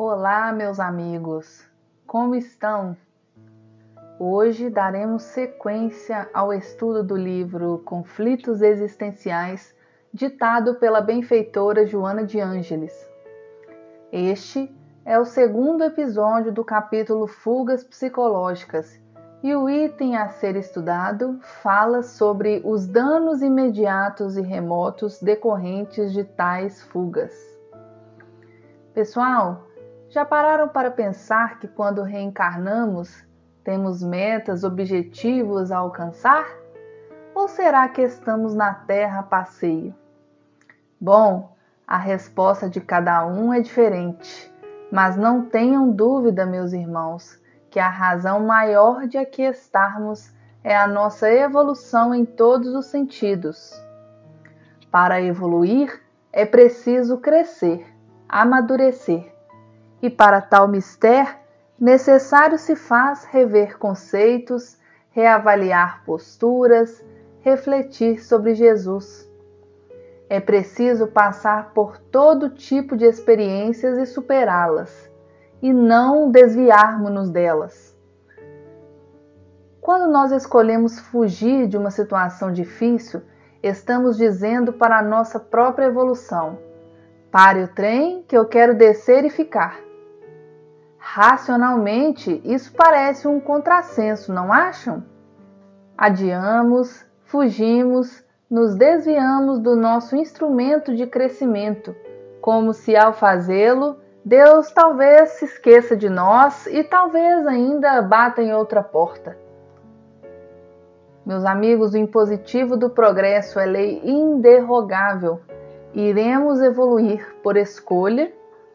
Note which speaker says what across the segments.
Speaker 1: Olá, meus amigos, como estão? Hoje daremos sequência ao estudo do livro Conflitos Existenciais, ditado pela benfeitora Joana de Ângeles. Este é o segundo episódio do capítulo Fugas Psicológicas e o item a ser estudado fala sobre os danos imediatos e remotos decorrentes de tais fugas. Pessoal, já pararam para pensar que quando reencarnamos temos metas, objetivos a alcançar? Ou será que estamos na Terra a passeio? Bom, a resposta de cada um é diferente, mas não tenham dúvida, meus irmãos, que a razão maior de aqui estarmos é a nossa evolução em todos os sentidos. Para evoluir, é preciso crescer, amadurecer e para tal mistério, necessário se faz rever conceitos, reavaliar posturas, refletir sobre Jesus. É preciso passar por todo tipo de experiências e superá-las, e não desviarmos-nos delas. Quando nós escolhemos fugir de uma situação difícil, estamos dizendo para a nossa própria evolução: pare o trem que eu quero descer e ficar. Racionalmente, isso parece um contrassenso, não acham? Adiamos, fugimos, nos desviamos do nosso instrumento de crescimento, como se ao fazê-lo, Deus talvez se esqueça de nós e talvez ainda bata em outra porta. Meus amigos, o impositivo do progresso é lei inderrogável. Iremos evoluir por escolha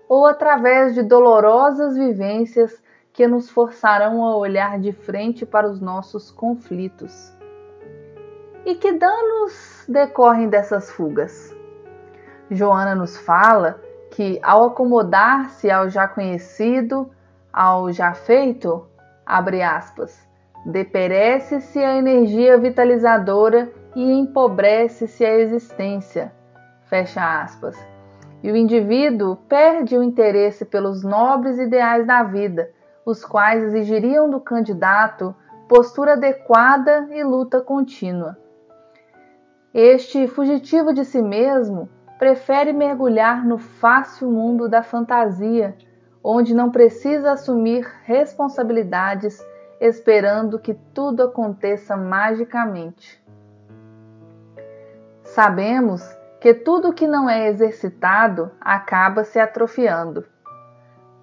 Speaker 1: ou através de dolorosas vivências que nos forçarão a olhar de frente para os nossos conflitos. E que danos decorrem dessas fugas? Joana nos fala que, ao acomodar-se ao já conhecido, ao já feito, abre aspas, deperece-se a energia vitalizadora e empobrece-se a existência, fecha aspas e o indivíduo perde o interesse pelos nobres ideais da vida, os quais exigiriam do candidato postura adequada e luta contínua. Este fugitivo de si mesmo prefere mergulhar no fácil mundo da fantasia, onde não precisa assumir responsabilidades esperando que tudo aconteça magicamente. Sabemos que tudo que não é exercitado acaba se atrofiando.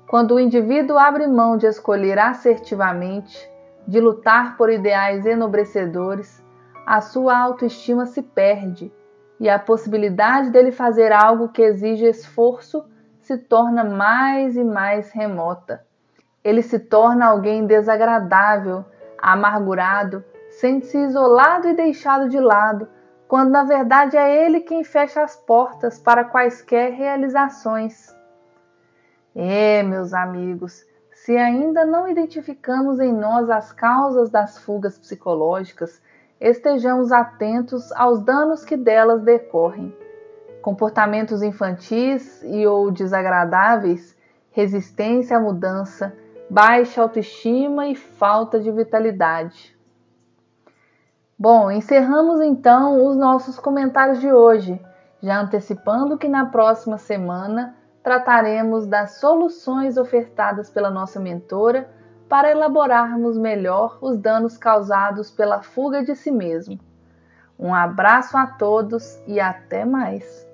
Speaker 1: Quando o indivíduo abre mão de escolher assertivamente, de lutar por ideais enobrecedores, a sua autoestima se perde e a possibilidade dele fazer algo que exige esforço se torna mais e mais remota. Ele se torna alguém desagradável, amargurado, sente-se isolado e deixado de lado quando na verdade é Ele quem fecha as portas para quaisquer realizações. É, meus amigos, se ainda não identificamos em nós as causas das fugas psicológicas, estejamos atentos aos danos que delas decorrem. Comportamentos infantis e ou desagradáveis, resistência à mudança, baixa autoestima e falta de vitalidade. Bom, encerramos então os nossos comentários de hoje, já antecipando que na próxima semana trataremos das soluções ofertadas pela nossa mentora para elaborarmos melhor os danos causados pela fuga de si mesmo. Um abraço a todos e até mais!